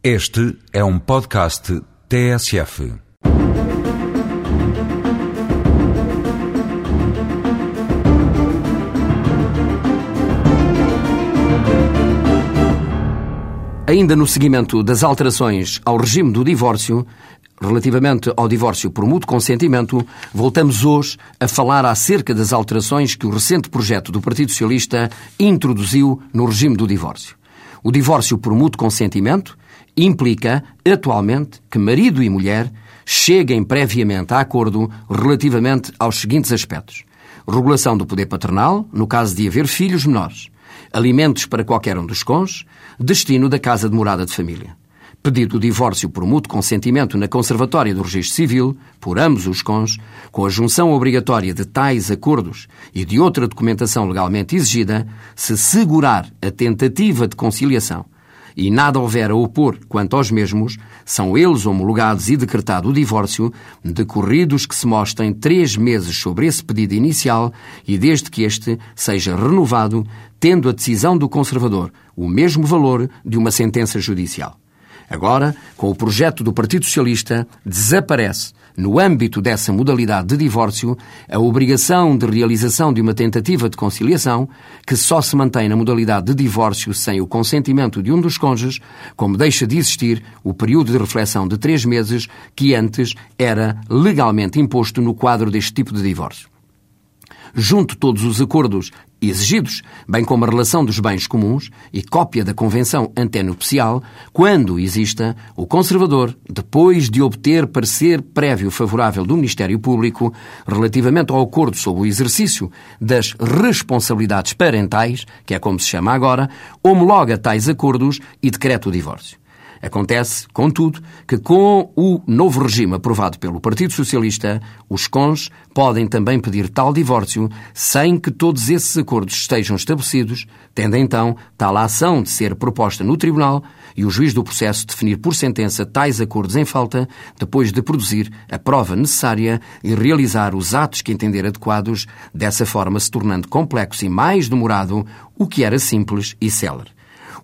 Este é um podcast TSF. Ainda no seguimento das alterações ao regime do divórcio, relativamente ao divórcio por mútuo consentimento, voltamos hoje a falar acerca das alterações que o recente projeto do Partido Socialista introduziu no regime do divórcio. O divórcio por mútuo consentimento implica, atualmente, que marido e mulher cheguem previamente a acordo relativamente aos seguintes aspectos: regulação do poder paternal, no caso de haver filhos menores, alimentos para qualquer um dos cônjuges, destino da casa de morada de família. Pedido de divórcio por mútuo consentimento na Conservatória do Registro Civil, por ambos os cônjuges, com a junção obrigatória de tais acordos e de outra documentação legalmente exigida, se segurar a tentativa de conciliação e nada houver a opor quanto aos mesmos, são eles homologados e decretado o divórcio, decorridos que se mostrem três meses sobre esse pedido inicial e desde que este seja renovado, tendo a decisão do conservador o mesmo valor de uma sentença judicial. Agora, com o projeto do Partido Socialista, desaparece, no âmbito dessa modalidade de divórcio, a obrigação de realização de uma tentativa de conciliação, que só se mantém na modalidade de divórcio sem o consentimento de um dos cônjuges, como deixa de existir o período de reflexão de três meses que antes era legalmente imposto no quadro deste tipo de divórcio. Junto todos os acordos exigidos, bem como a relação dos bens comuns e cópia da Convenção Antenupcial, quando exista, o conservador, depois de obter parecer prévio favorável do Ministério Público relativamente ao acordo sobre o exercício das responsabilidades parentais, que é como se chama agora, homologa tais acordos e decreta o divórcio. Acontece, contudo, que com o novo regime aprovado pelo Partido Socialista, os cons podem também pedir tal divórcio sem que todos esses acordos estejam estabelecidos, tendo então tal ação de ser proposta no Tribunal e o juiz do processo definir por sentença tais acordos em falta, depois de produzir a prova necessária e realizar os atos que entender adequados, dessa forma se tornando complexo e mais demorado o que era simples e célere.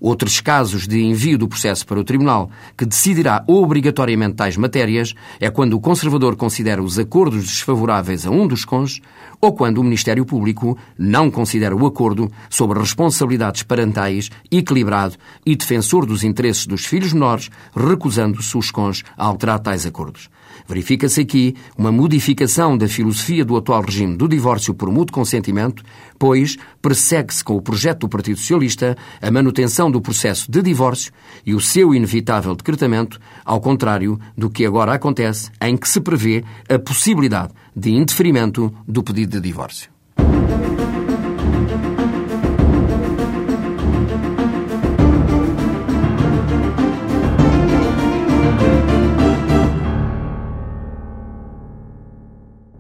Outros casos de envio do processo para o Tribunal, que decidirá obrigatoriamente tais matérias, é quando o conservador considera os acordos desfavoráveis a um dos cônjuges ou quando o Ministério Público não considera o acordo sobre responsabilidades parentais equilibrado e defensor dos interesses dos filhos menores, recusando-se os cônjuges a alterar tais acordos. Verifica-se aqui uma modificação da filosofia do atual regime do divórcio por mútuo consentimento, pois persegue-se com o projeto do Partido Socialista a manutenção do processo de divórcio e o seu inevitável decretamento, ao contrário do que agora acontece, em que se prevê a possibilidade de indeferimento do pedido de divórcio.